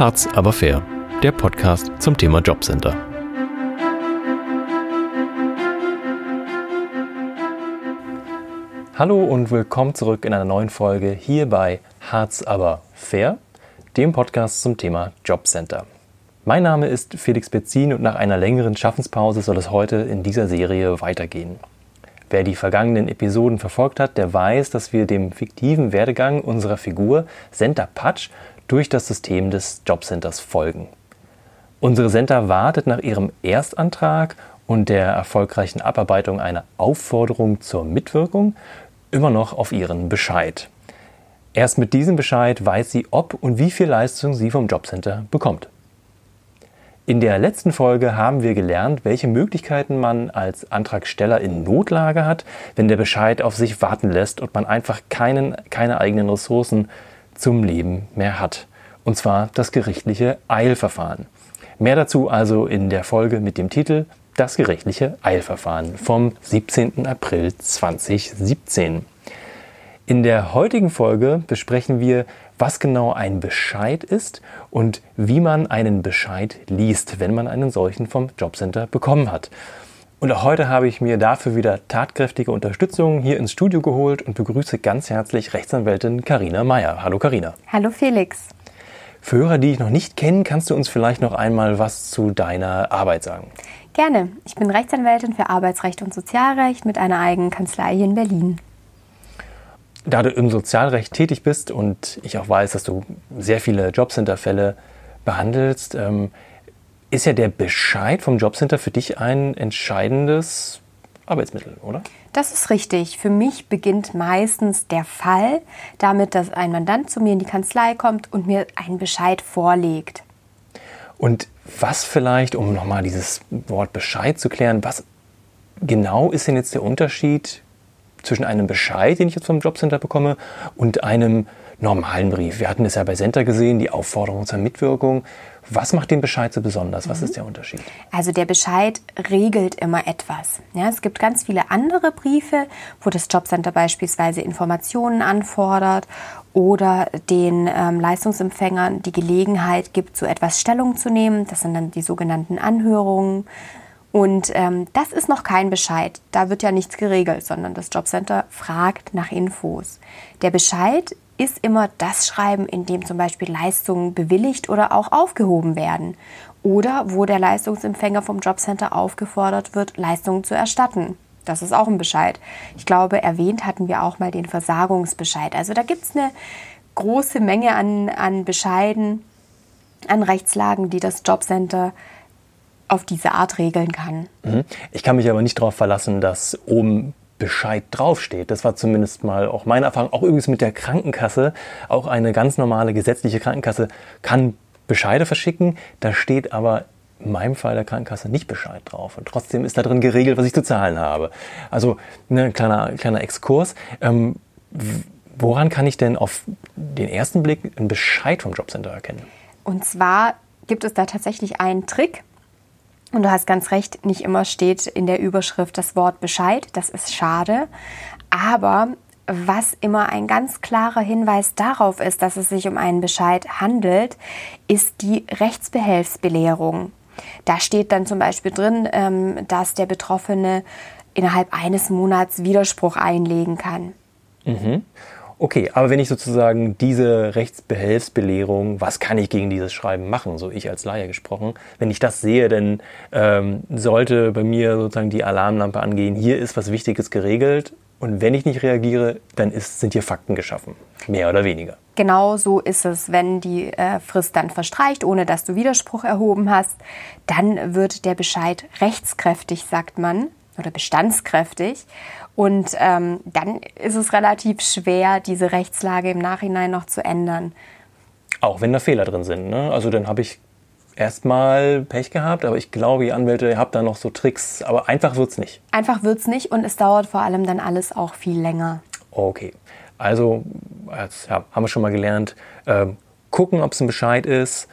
Harz aber fair, der Podcast zum Thema Jobcenter. Hallo und willkommen zurück in einer neuen Folge hier bei Harz aber fair, dem Podcast zum Thema Jobcenter. Mein Name ist Felix Betzin und nach einer längeren Schaffenspause soll es heute in dieser Serie weitergehen. Wer die vergangenen Episoden verfolgt hat, der weiß, dass wir dem fiktiven Werdegang unserer Figur Senta Patsch durch das System des Jobcenters folgen. Unsere Senta wartet nach ihrem Erstantrag und der erfolgreichen Abarbeitung einer Aufforderung zur Mitwirkung immer noch auf ihren Bescheid. Erst mit diesem Bescheid weiß sie, ob und wie viel Leistung sie vom Jobcenter bekommt. In der letzten Folge haben wir gelernt, welche Möglichkeiten man als Antragsteller in Notlage hat, wenn der Bescheid auf sich warten lässt und man einfach keinen, keine eigenen Ressourcen zum Leben mehr hat. Und zwar das gerichtliche Eilverfahren. Mehr dazu also in der Folge mit dem Titel Das gerichtliche Eilverfahren vom 17. April 2017. In der heutigen Folge besprechen wir, was genau ein Bescheid ist und wie man einen Bescheid liest, wenn man einen solchen vom Jobcenter bekommen hat. Und auch heute habe ich mir dafür wieder tatkräftige Unterstützung hier ins Studio geholt und begrüße ganz herzlich Rechtsanwältin Karina Meyer. Hallo Karina. Hallo Felix. Für Hörer, die ich noch nicht kenne, kannst du uns vielleicht noch einmal was zu deiner Arbeit sagen? Gerne. Ich bin Rechtsanwältin für Arbeitsrecht und Sozialrecht mit einer eigenen Kanzlei hier in Berlin. Da du im Sozialrecht tätig bist und ich auch weiß, dass du sehr viele Jobcenter-Fälle behandelst, ähm, ist ja der Bescheid vom Jobcenter für dich ein entscheidendes Arbeitsmittel, oder? Das ist richtig. Für mich beginnt meistens der Fall damit, dass ein Mandant zu mir in die Kanzlei kommt und mir einen Bescheid vorlegt. Und was vielleicht, um nochmal dieses Wort Bescheid zu klären, was genau ist denn jetzt der Unterschied zwischen einem Bescheid, den ich jetzt vom Jobcenter bekomme, und einem normalen Brief? Wir hatten es ja bei Center gesehen, die Aufforderung zur Mitwirkung. Was macht den Bescheid so besonders? Was mhm. ist der Unterschied? Also der Bescheid regelt immer etwas. Ja, es gibt ganz viele andere Briefe, wo das Jobcenter beispielsweise Informationen anfordert oder den ähm, Leistungsempfängern die Gelegenheit gibt, zu etwas Stellung zu nehmen. Das sind dann die sogenannten Anhörungen. Und ähm, das ist noch kein Bescheid. Da wird ja nichts geregelt, sondern das Jobcenter fragt nach Infos. Der Bescheid ist immer das Schreiben, in dem zum Beispiel Leistungen bewilligt oder auch aufgehoben werden. Oder wo der Leistungsempfänger vom Jobcenter aufgefordert wird, Leistungen zu erstatten. Das ist auch ein Bescheid. Ich glaube, erwähnt hatten wir auch mal den Versagungsbescheid. Also da gibt es eine große Menge an, an Bescheiden, an Rechtslagen, die das Jobcenter auf diese Art regeln kann. Mhm. Ich kann mich aber nicht darauf verlassen, dass oben Bescheid draufsteht. Das war zumindest mal auch meine Erfahrung. Auch übrigens mit der Krankenkasse. Auch eine ganz normale gesetzliche Krankenkasse kann Bescheide verschicken. Da steht aber in meinem Fall der Krankenkasse nicht Bescheid drauf. Und trotzdem ist da drin geregelt, was ich zu zahlen habe. Also ein ne, kleiner, kleiner Exkurs. Ähm, woran kann ich denn auf den ersten Blick einen Bescheid vom Jobcenter erkennen? Und zwar gibt es da tatsächlich einen Trick. Und du hast ganz recht, nicht immer steht in der Überschrift das Wort Bescheid. Das ist schade. Aber was immer ein ganz klarer Hinweis darauf ist, dass es sich um einen Bescheid handelt, ist die Rechtsbehelfsbelehrung. Da steht dann zum Beispiel drin, ähm, dass der Betroffene innerhalb eines Monats Widerspruch einlegen kann. Mhm. Okay, aber wenn ich sozusagen diese Rechtsbehelfsbelehrung, was kann ich gegen dieses Schreiben machen, so ich als Laie gesprochen, wenn ich das sehe, dann ähm, sollte bei mir sozusagen die Alarmlampe angehen, hier ist was Wichtiges geregelt und wenn ich nicht reagiere, dann ist, sind hier Fakten geschaffen, mehr oder weniger. Genau so ist es, wenn die äh, Frist dann verstreicht, ohne dass du Widerspruch erhoben hast, dann wird der Bescheid rechtskräftig, sagt man, oder bestandskräftig. Und ähm, dann ist es relativ schwer, diese Rechtslage im Nachhinein noch zu ändern. Auch wenn da Fehler drin sind. Ne? Also dann habe ich erstmal Pech gehabt, aber ich glaube, ihr Anwälte, ihr habt da noch so Tricks. Aber einfach wird es nicht. Einfach wird es nicht und es dauert vor allem dann alles auch viel länger. Okay. Also, jetzt, ja, haben wir schon mal gelernt, ähm, gucken, ob es ein Bescheid ist,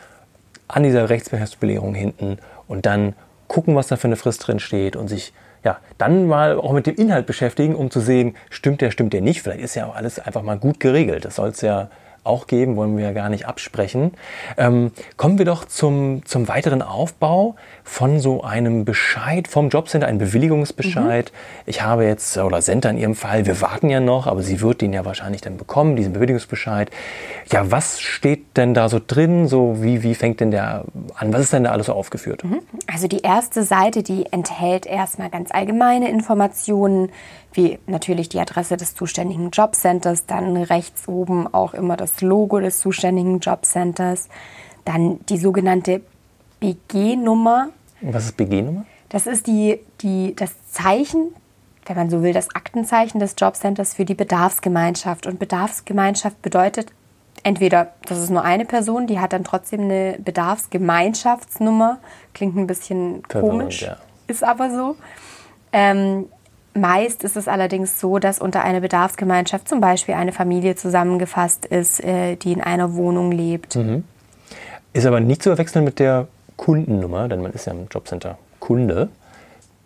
an dieser Rechtsbehelfsbelehrung hinten und dann gucken, was da für eine Frist drin steht und sich ja, dann mal auch mit dem Inhalt beschäftigen, um zu sehen, stimmt der, stimmt der nicht. Vielleicht ist ja auch alles einfach mal gut geregelt. Das soll es ja auch geben, wollen wir ja gar nicht absprechen. Ähm, kommen wir doch zum, zum weiteren Aufbau von so einem Bescheid vom Jobcenter, ein Bewilligungsbescheid. Mhm. Ich habe jetzt, oder Center in Ihrem Fall, wir warten ja noch, aber sie wird den ja wahrscheinlich dann bekommen, diesen Bewilligungsbescheid. Ja, was steht denn da so drin? So, wie, wie fängt denn der an? Was ist denn da alles so aufgeführt? Mhm. Also die erste Seite, die enthält erstmal ganz allgemeine Informationen, wie natürlich die Adresse des zuständigen Jobcenters, dann rechts oben auch immer das Logo des zuständigen Jobcenters, dann die sogenannte BG-Nummer. Was ist BG-Nummer? Das ist die, die, das Zeichen, wenn man so will, das Aktenzeichen des Jobcenters für die Bedarfsgemeinschaft. Und Bedarfsgemeinschaft bedeutet entweder, das ist nur eine Person, die hat dann trotzdem eine Bedarfsgemeinschaftsnummer. Klingt ein bisschen Verwirrend, komisch, ja. ist aber so. Ähm, meist ist es allerdings so, dass unter einer Bedarfsgemeinschaft zum Beispiel eine Familie zusammengefasst ist, äh, die in einer Wohnung lebt. Mhm. Ist aber nicht zu verwechseln mit der Kundennummer, denn man ist ja im Jobcenter Kunde.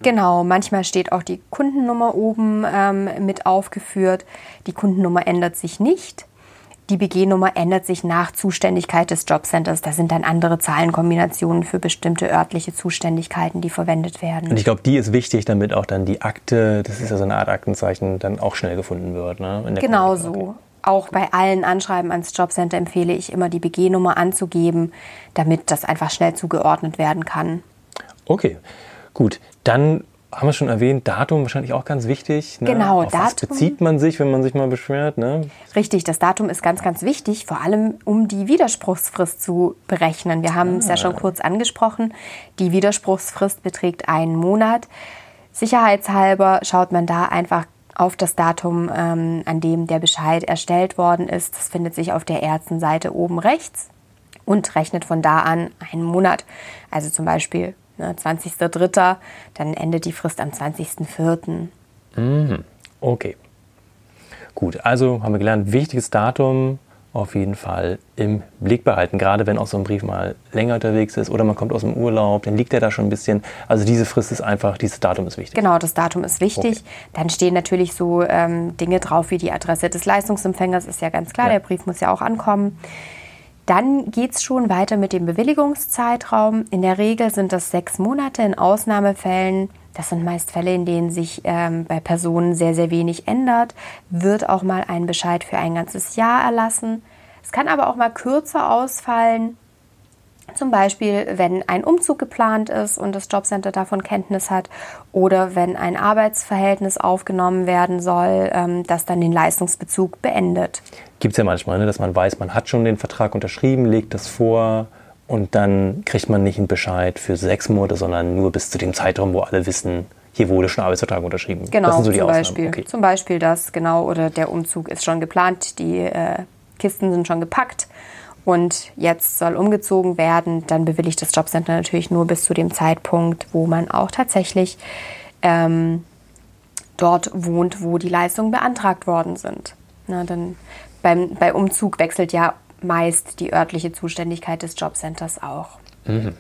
Genau, manchmal steht auch die Kundennummer oben ähm, mit aufgeführt. Die Kundennummer ändert sich nicht. Die BG-Nummer ändert sich nach Zuständigkeit des Jobcenters. Da sind dann andere Zahlenkombinationen für bestimmte örtliche Zuständigkeiten, die verwendet werden. Und ich glaube, die ist wichtig, damit auch dann die Akte, das ist ja so eine Art Aktenzeichen, dann auch schnell gefunden wird. Ne? genau so. Auch bei allen Anschreiben ans Jobcenter empfehle ich immer, die BG-Nummer anzugeben, damit das einfach schnell zugeordnet werden kann. Okay, gut. Dann haben wir schon erwähnt, Datum wahrscheinlich auch ganz wichtig. Ne? Genau, Auf Datum. Was bezieht man sich, wenn man sich mal beschwert? Ne? Richtig, das Datum ist ganz, ganz wichtig, vor allem um die Widerspruchsfrist zu berechnen. Wir haben ah. es ja schon kurz angesprochen. Die Widerspruchsfrist beträgt einen Monat. Sicherheitshalber schaut man da einfach auf das Datum, ähm, an dem der Bescheid erstellt worden ist. Das findet sich auf der ersten Seite oben rechts und rechnet von da an einen Monat. Also zum Beispiel ne, 20.03., dann endet die Frist am 20.04. Mhm. Okay. Gut, also haben wir gelernt, wichtiges Datum auf jeden Fall im Blick behalten. Gerade wenn auch so ein Brief mal länger unterwegs ist oder man kommt aus dem Urlaub, dann liegt er da schon ein bisschen. Also diese Frist ist einfach, dieses Datum ist wichtig. Genau, das Datum ist wichtig. Okay. Dann stehen natürlich so ähm, Dinge drauf wie die Adresse des Leistungsempfängers, ist ja ganz klar, ja. der Brief muss ja auch ankommen. Dann geht es schon weiter mit dem Bewilligungszeitraum. In der Regel sind das sechs Monate. In Ausnahmefällen, das sind meist Fälle, in denen sich ähm, bei Personen sehr, sehr wenig ändert, wird auch mal ein Bescheid für ein ganzes Jahr erlassen. Es kann aber auch mal kürzer ausfallen. Zum Beispiel, wenn ein Umzug geplant ist und das Jobcenter davon Kenntnis hat oder wenn ein Arbeitsverhältnis aufgenommen werden soll, ähm, das dann den Leistungsbezug beendet. Gibt es ja manchmal, ne, dass man weiß, man hat schon den Vertrag unterschrieben, legt das vor und dann kriegt man nicht einen Bescheid für sechs Monate, sondern nur bis zu dem Zeitraum, wo alle wissen, hier wurde schon ein Arbeitsvertrag unterschrieben. Genau, das sind so die zum, Beispiel, okay. zum Beispiel das, genau, oder der Umzug ist schon geplant, die äh, Kisten sind schon gepackt und jetzt soll umgezogen werden, dann bewilligt das Jobcenter natürlich nur bis zu dem Zeitpunkt, wo man auch tatsächlich ähm, dort wohnt, wo die Leistungen beantragt worden sind. Na, dann beim, bei Umzug wechselt ja meist die örtliche Zuständigkeit des Jobcenters auch. Mhm.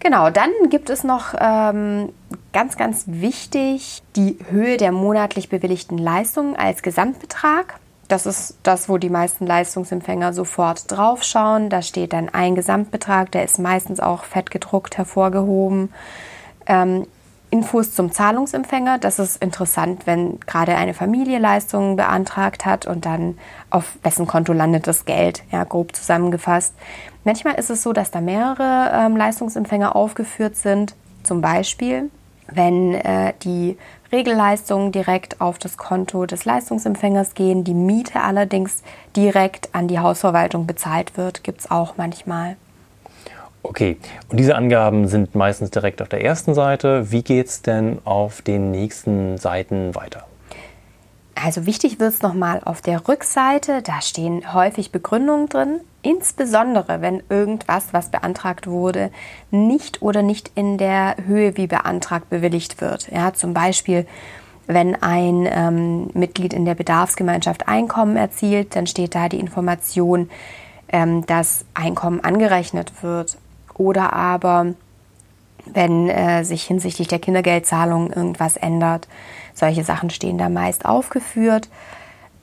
Genau, dann gibt es noch ähm, ganz, ganz wichtig die Höhe der monatlich bewilligten Leistungen als Gesamtbetrag. Das ist das, wo die meisten Leistungsempfänger sofort draufschauen. Da steht dann ein Gesamtbetrag, der ist meistens auch fett gedruckt hervorgehoben. Ähm, Infos zum Zahlungsempfänger, das ist interessant, wenn gerade eine Familie Leistungen beantragt hat und dann auf wessen Konto landet das Geld, ja, grob zusammengefasst. Manchmal ist es so, dass da mehrere ähm, Leistungsempfänger aufgeführt sind. Zum Beispiel, wenn äh, die Regelleistungen direkt auf das Konto des Leistungsempfängers gehen, die Miete allerdings direkt an die Hausverwaltung bezahlt wird, gibt es auch manchmal. Okay, und diese Angaben sind meistens direkt auf der ersten Seite. Wie geht es denn auf den nächsten Seiten weiter? Also wichtig wird es nochmal auf der Rückseite, da stehen häufig Begründungen drin, insbesondere wenn irgendwas, was beantragt wurde, nicht oder nicht in der Höhe wie beantragt bewilligt wird. Ja, zum Beispiel, wenn ein ähm, Mitglied in der Bedarfsgemeinschaft Einkommen erzielt, dann steht da die Information, ähm, dass Einkommen angerechnet wird. Oder aber, wenn äh, sich hinsichtlich der Kindergeldzahlung irgendwas ändert, solche Sachen stehen da meist aufgeführt.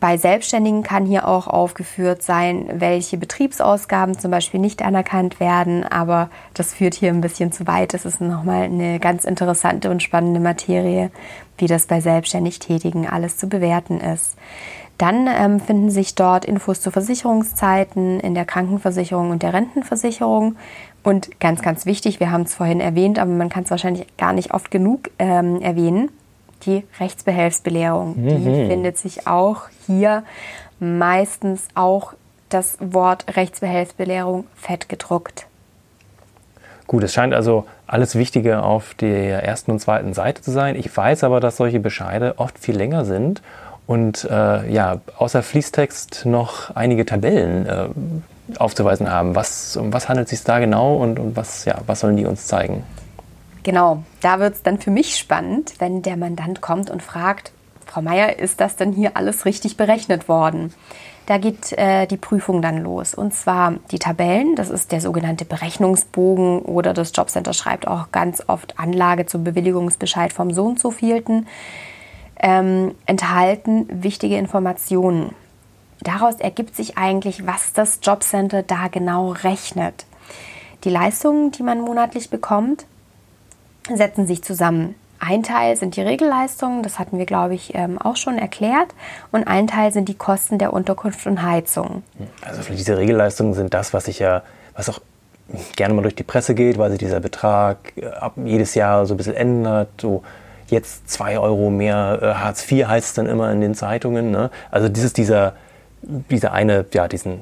Bei Selbstständigen kann hier auch aufgeführt sein, welche Betriebsausgaben zum Beispiel nicht anerkannt werden, aber das führt hier ein bisschen zu weit. Das ist nochmal eine ganz interessante und spannende Materie, wie das bei selbstständig Tätigen alles zu bewerten ist. Dann ähm, finden sich dort Infos zu Versicherungszeiten in der Krankenversicherung und der Rentenversicherung. Und ganz, ganz wichtig, wir haben es vorhin erwähnt, aber man kann es wahrscheinlich gar nicht oft genug ähm, erwähnen die Rechtsbehelfsbelehrung. Mhm. Die findet sich auch hier meistens auch das Wort Rechtsbehelfsbelehrung fett gedruckt. Gut, es scheint also alles Wichtige auf der ersten und zweiten Seite zu sein. Ich weiß aber, dass solche Bescheide oft viel länger sind und äh, ja, außer Fließtext noch einige Tabellen äh, aufzuweisen haben. Was, um was handelt es sich da genau und, und was, ja, was sollen die uns zeigen? Genau, da wird es dann für mich spannend, wenn der Mandant kommt und fragt, Frau Meier, ist das denn hier alles richtig berechnet worden? Da geht äh, die Prüfung dann los. Und zwar die Tabellen, das ist der sogenannte Berechnungsbogen oder das Jobcenter schreibt auch ganz oft Anlage zum Bewilligungsbescheid vom so und so vielten, ähm, enthalten wichtige Informationen. Daraus ergibt sich eigentlich, was das Jobcenter da genau rechnet. Die Leistungen, die man monatlich bekommt, setzen sich zusammen. Ein Teil sind die Regelleistungen, das hatten wir, glaube ich, ähm, auch schon erklärt. Und ein Teil sind die Kosten der Unterkunft und Heizung. Also diese Regelleistungen sind das, was sich ja, was auch gerne mal durch die Presse geht, weil sich dieser Betrag äh, ab jedes Jahr so ein bisschen ändert. So jetzt zwei Euro mehr äh, Hartz IV heißt es dann immer in den Zeitungen. Ne? Also dieses, dieser, dieser eine, ja, diesen,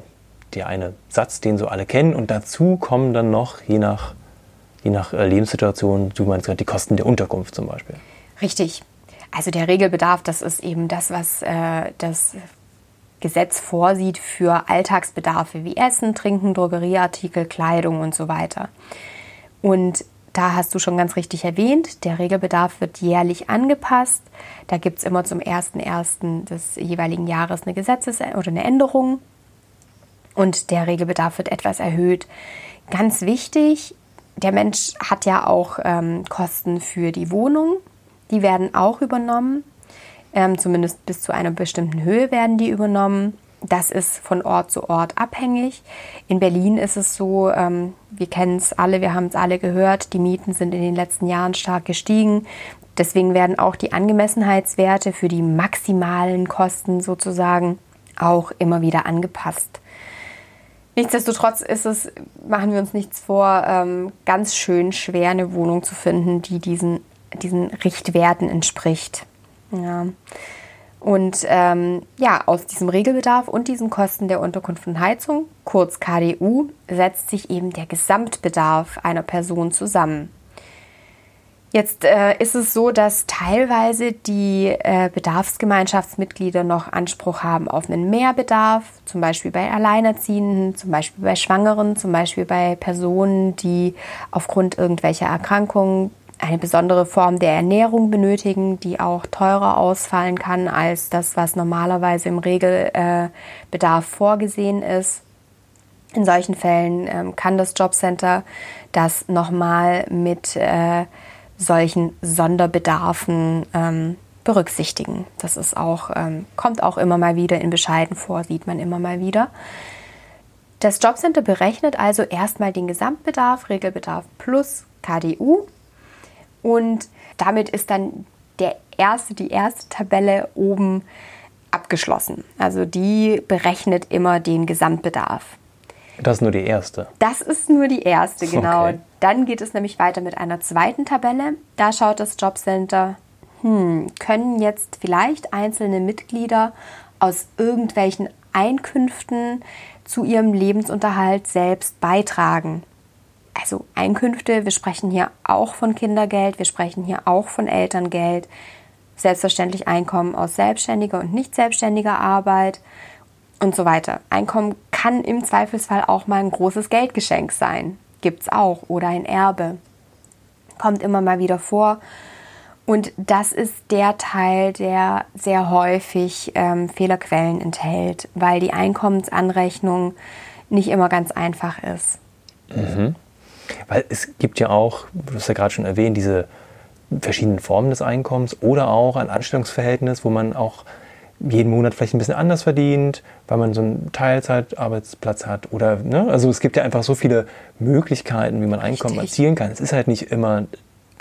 der eine Satz, den so alle kennen. Und dazu kommen dann noch, je nach je nach äh, Lebenssituation, du meinst gerade die Kosten der Unterkunft zum Beispiel. Richtig. Also der Regelbedarf, das ist eben das, was äh, das Gesetz vorsieht für Alltagsbedarfe wie Essen, Trinken, Drogerieartikel, Kleidung und so weiter. Und da hast du schon ganz richtig erwähnt, der Regelbedarf wird jährlich angepasst. Da gibt es immer zum 01.01. des jeweiligen Jahres eine Gesetzes- oder eine Änderung. Und der Regelbedarf wird etwas erhöht. Ganz wichtig, der Mensch hat ja auch ähm, Kosten für die Wohnung. Die werden auch übernommen. Ähm, zumindest bis zu einer bestimmten Höhe werden die übernommen. Das ist von Ort zu Ort abhängig. In Berlin ist es so, ähm, wir kennen es alle, wir haben es alle gehört, die Mieten sind in den letzten Jahren stark gestiegen. Deswegen werden auch die Angemessenheitswerte für die maximalen Kosten sozusagen auch immer wieder angepasst. Nichtsdestotrotz ist es, machen wir uns nichts vor, ähm, ganz schön schwer, eine Wohnung zu finden, die diesen, diesen Richtwerten entspricht. Ja. Und ähm, ja, aus diesem Regelbedarf und diesen Kosten der Unterkunft und Heizung, kurz KDU, setzt sich eben der Gesamtbedarf einer Person zusammen. Jetzt äh, ist es so, dass teilweise die äh, Bedarfsgemeinschaftsmitglieder noch Anspruch haben auf einen Mehrbedarf, zum Beispiel bei Alleinerziehenden, zum Beispiel bei Schwangeren, zum Beispiel bei Personen, die aufgrund irgendwelcher Erkrankungen eine besondere Form der Ernährung benötigen, die auch teurer ausfallen kann als das, was normalerweise im Regelbedarf äh, vorgesehen ist. In solchen Fällen ähm, kann das Jobcenter das nochmal mit äh, solchen Sonderbedarfen ähm, berücksichtigen. Das ist auch, ähm, kommt auch immer mal wieder in Bescheiden vor, sieht man immer mal wieder. Das Jobcenter berechnet also erstmal den Gesamtbedarf, Regelbedarf plus KDU und damit ist dann der erste, die erste Tabelle oben abgeschlossen. Also die berechnet immer den Gesamtbedarf. Das ist nur die erste. Das ist nur die erste, genau. Okay. Dann geht es nämlich weiter mit einer zweiten Tabelle. Da schaut das Jobcenter, hm, können jetzt vielleicht einzelne Mitglieder aus irgendwelchen Einkünften zu ihrem Lebensunterhalt selbst beitragen. Also Einkünfte, wir sprechen hier auch von Kindergeld, wir sprechen hier auch von Elterngeld, selbstverständlich Einkommen aus selbstständiger und nicht selbstständiger Arbeit und so weiter. Einkommen kann im Zweifelsfall auch mal ein großes Geldgeschenk sein. Gibt es auch. Oder ein Erbe. Kommt immer mal wieder vor. Und das ist der Teil, der sehr häufig ähm, Fehlerquellen enthält, weil die Einkommensanrechnung nicht immer ganz einfach ist. Mhm. Weil es gibt ja auch, du hast ja gerade schon erwähnt, diese verschiedenen Formen des Einkommens oder auch ein Anstellungsverhältnis, wo man auch jeden Monat vielleicht ein bisschen anders verdient, weil man so einen Teilzeitarbeitsplatz hat oder ne? also es gibt ja einfach so viele Möglichkeiten, wie man Einkommen Richtig. erzielen kann. Es ist halt nicht immer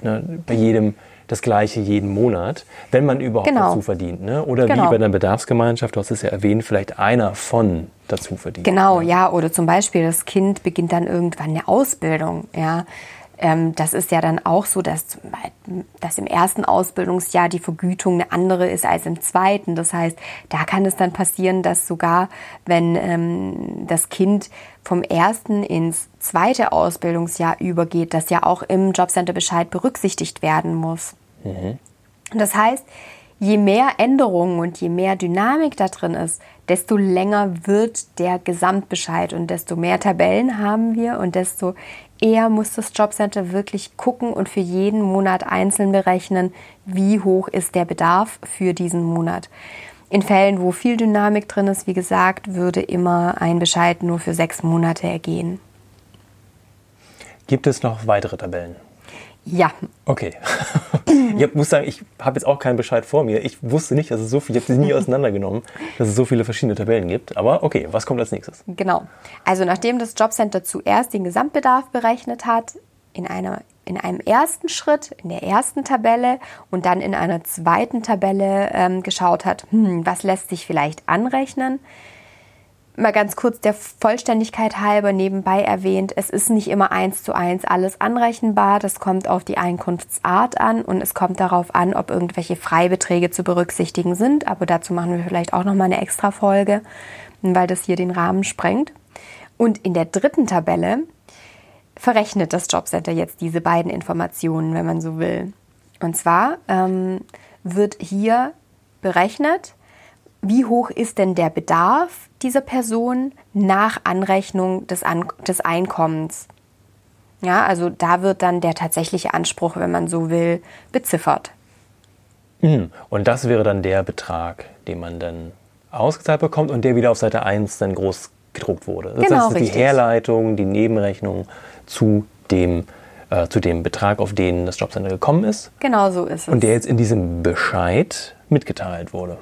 ne, bei jedem das gleiche jeden Monat, wenn man überhaupt Genau. dazu verdient. Ne? Oder wie Genau. bei einer Bedarfsgemeinschaft, du hast es ja erwähnt, vielleicht einer von dazu verdient. Genau, ja, oder zum Beispiel das Kind beginnt dann irgendwann eine Ausbildung, ja. Ähm, das ist ja dann auch so, dass, dass im ersten Ausbildungsjahr die Vergütung eine andere ist als im zweiten. Das heißt, da kann es dann passieren, dass sogar, wenn ähm, das Kind vom ersten ins zweite Ausbildungsjahr übergeht, das ja auch im Jobcenter Bescheid berücksichtigt werden muss. Das heißt, je mehr Änderungen und je mehr Dynamik da drin ist, desto länger wird der Gesamtbescheid und desto mehr Tabellen haben wir und desto eher muss das Jobcenter wirklich gucken und für jeden Monat einzeln berechnen, wie hoch ist der Bedarf für diesen Monat. In Fällen, wo viel Dynamik drin ist, wie gesagt, würde immer ein Bescheid nur für sechs Monate ergehen. Gibt es noch weitere Tabellen? Ja, Okay. ich muss sagen, ich habe jetzt auch keinen Bescheid vor mir. Ich wusste nicht, dass es so viel, ich habe sie nie auseinandergenommen, dass es so viele verschiedene Tabellen gibt. Aber okay, was kommt als nächstes? Genau. Also nachdem das Jobcenter zuerst den Gesamtbedarf berechnet hat, in, einer, in einem ersten Schritt, in der ersten Tabelle und dann in einer zweiten Tabelle ähm, geschaut hat, hm, was lässt sich vielleicht anrechnen. Mal ganz kurz der Vollständigkeit halber nebenbei erwähnt, es ist nicht immer eins zu eins alles anrechenbar. Das kommt auf die Einkunftsart an und es kommt darauf an, ob irgendwelche Freibeträge zu berücksichtigen sind. Aber dazu machen wir vielleicht auch nochmal eine extra Folge, weil das hier den Rahmen sprengt. Und in der dritten Tabelle verrechnet das Jobcenter jetzt diese beiden Informationen, wenn man so will. Und zwar ähm, wird hier berechnet, wie hoch ist denn der Bedarf dieser Person nach Anrechnung des, An des Einkommens. Ja, also da wird dann der tatsächliche Anspruch, wenn man so will, beziffert. Mhm. Und das wäre dann der Betrag, den man dann ausgezahlt bekommt und der wieder auf Seite 1 dann groß gedruckt wurde. Das Genau, ist die richtig. Herleitung, die Nebenrechnung zu dem, äh, zu dem Betrag, auf den das Jobcenter gekommen ist Genau so ist es. und der jetzt in diesem Bescheid mitgeteilt wurde.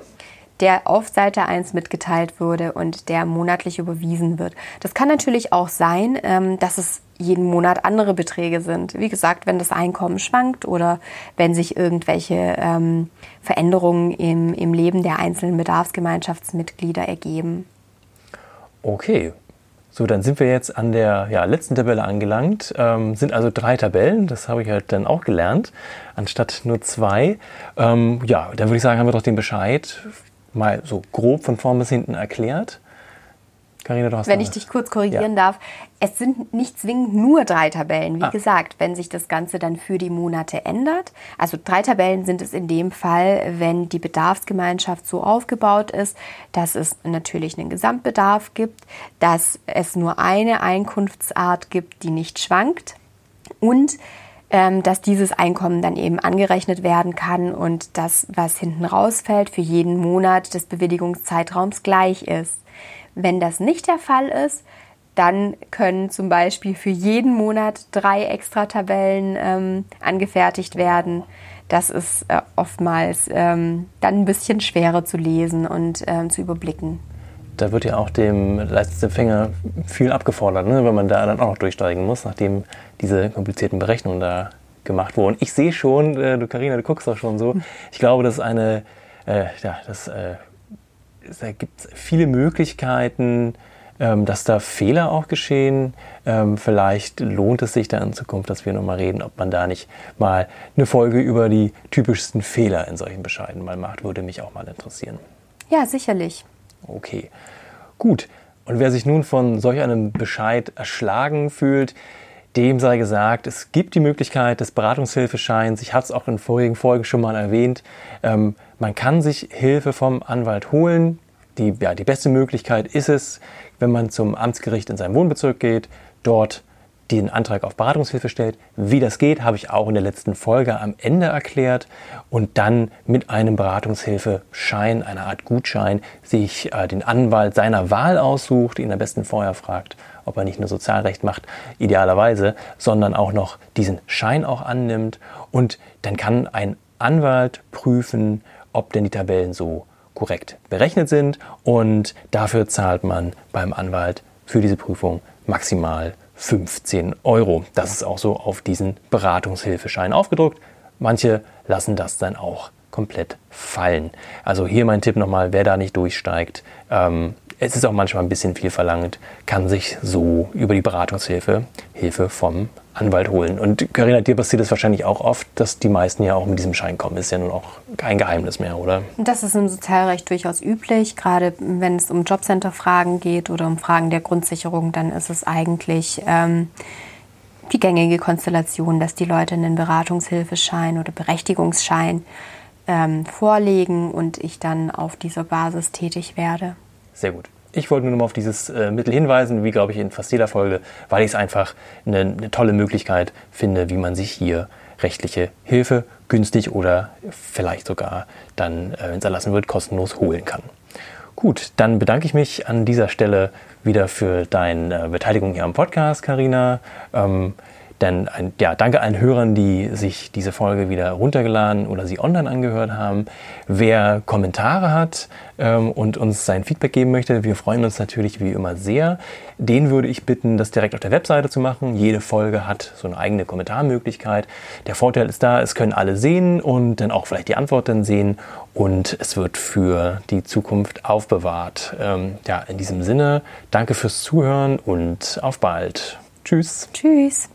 Der auf Seite 1 mitgeteilt wurde und der monatlich überwiesen wird. Das kann natürlich auch sein, ähm, dass es jeden Monat andere Beträge sind. Wie gesagt, wenn das Einkommen schwankt oder wenn sich irgendwelche ähm, Veränderungen im, im Leben der einzelnen Bedarfsgemeinschaftsmitglieder ergeben. Okay, so dann sind wir jetzt an der ja, letzten Tabelle angelangt. Ähm, sind also drei Tabellen, das habe ich halt dann auch gelernt, anstatt nur zwei. Ähm, ja, dann würde ich sagen, haben wir doch den Bescheid mal so grob von vorn bis hinten erklärt. Carina, du hast Wenn ich dich kurz korrigieren Ja. darf, es sind nicht zwingend nur drei Tabellen. Wie Ah. gesagt, wenn sich das Ganze dann für die Monate ändert, also drei Tabellen sind es in dem Fall, wenn die Bedarfsgemeinschaft so aufgebaut ist, dass es natürlich einen Gesamtbedarf gibt, dass es nur eine Einkunftsart gibt, die nicht schwankt und ähm, dass dieses Einkommen dann eben angerechnet werden kann und das, was hinten rausfällt, für jeden Monat des Bewilligungszeitraums gleich ist. Wenn das nicht der Fall ist, dann können zum Beispiel für jeden Monat drei Extra-Tabellen ähm, angefertigt werden. Das ist äh, oftmals ähm, dann ein bisschen schwerer zu lesen und ähm, zu überblicken. Da wird ja auch dem Leistungsempfänger viel abgefordert, ne? wenn man da dann auch noch durchsteigen muss, nachdem diese komplizierten Berechnungen da gemacht wurden. Ich sehe schon, äh, du Carina, du guckst auch schon so. Ich glaube, das ist eine, äh, ja, das, äh, es- da gibt es viele Möglichkeiten, ähm, dass da Fehler auch geschehen. Ähm, vielleicht lohnt es sich da in Zukunft, dass wir nochmal reden, ob man da nicht mal eine Folge über die typischsten Fehler in solchen Bescheiden mal macht. Würde mich auch mal interessieren. Ja, sicherlich. Okay, gut. Und wer sich nun von solch einem Bescheid erschlagen fühlt, dem sei gesagt, es gibt die Möglichkeit des Beratungshilfescheins. Ich hatte es auch in vorigen Folgen schon mal erwähnt. Ähm, man kann sich Hilfe vom Anwalt holen. Die, ja, die beste Möglichkeit ist es, wenn man zum Amtsgericht in seinem Wohnbezirk geht, dort den Antrag auf Beratungshilfe stellt. Wie das geht, habe ich auch in der letzten Folge am Ende erklärt. Und dann mit einem Beratungshilfeschein, einer Art Gutschein, sich äh, den Anwalt seiner Wahl aussucht, ihn am besten vorher fragt, ob er nicht nur Sozialrecht macht, idealerweise, sondern auch noch diesen Schein auch annimmt. Und dann kann ein Anwalt prüfen, ob denn die Tabellen so korrekt berechnet sind. Und dafür zahlt man beim Anwalt für diese Prüfung maximal 15 Euro. Das ist auch so auf diesen Beratungshilfeschein aufgedruckt. Manche lassen das dann auch komplett fallen. Also hier mein Tipp nochmal, wer da nicht durchsteigt, ähm, es ist auch manchmal ein bisschen viel verlangt, kann sich so über die Beratungshilfe Hilfe vom Anwalt holen. Und Carina, dir passiert es wahrscheinlich auch oft, dass die meisten ja auch mit diesem Schein kommen. Ist ja nun auch kein Geheimnis mehr, oder? Das ist im Sozialrecht durchaus üblich. Gerade wenn es um Jobcenter-Fragen geht oder um Fragen der Grundsicherung, dann ist es eigentlich ähm, die gängige Konstellation, dass die Leute einen Beratungshilfeschein oder Berechtigungsschein ähm, vorlegen und ich dann auf dieser Basis tätig werde. Sehr gut. Ich wollte nur noch mal auf dieses äh, Mittel hinweisen, wie glaube ich in fast jeder Folge, weil ich es einfach eine, eine, tolle Möglichkeit finde, wie man sich hier rechtliche Hilfe günstig oder vielleicht sogar dann, äh, wenn es erlassen wird, kostenlos holen kann. Gut, dann bedanke ich mich an dieser Stelle wieder für deine äh, Beteiligung hier am Podcast, Karina. Ähm, denn ein, ja, danke allen Hörern, die sich diese Folge wieder runtergeladen oder sie online angehört haben. Wer Kommentare hat ähm, und uns sein Feedback geben möchte, wir freuen uns natürlich wie immer sehr. Den würde ich bitten, das direkt auf der Webseite zu machen. Jede Folge hat so eine eigene Kommentarmöglichkeit. Der Vorteil ist da, es können alle sehen und dann auch vielleicht die Antwort dann sehen und es wird für die Zukunft aufbewahrt. Ähm, ja, in diesem Sinne, danke fürs Zuhören und auf bald. Tschüss. Tschüss.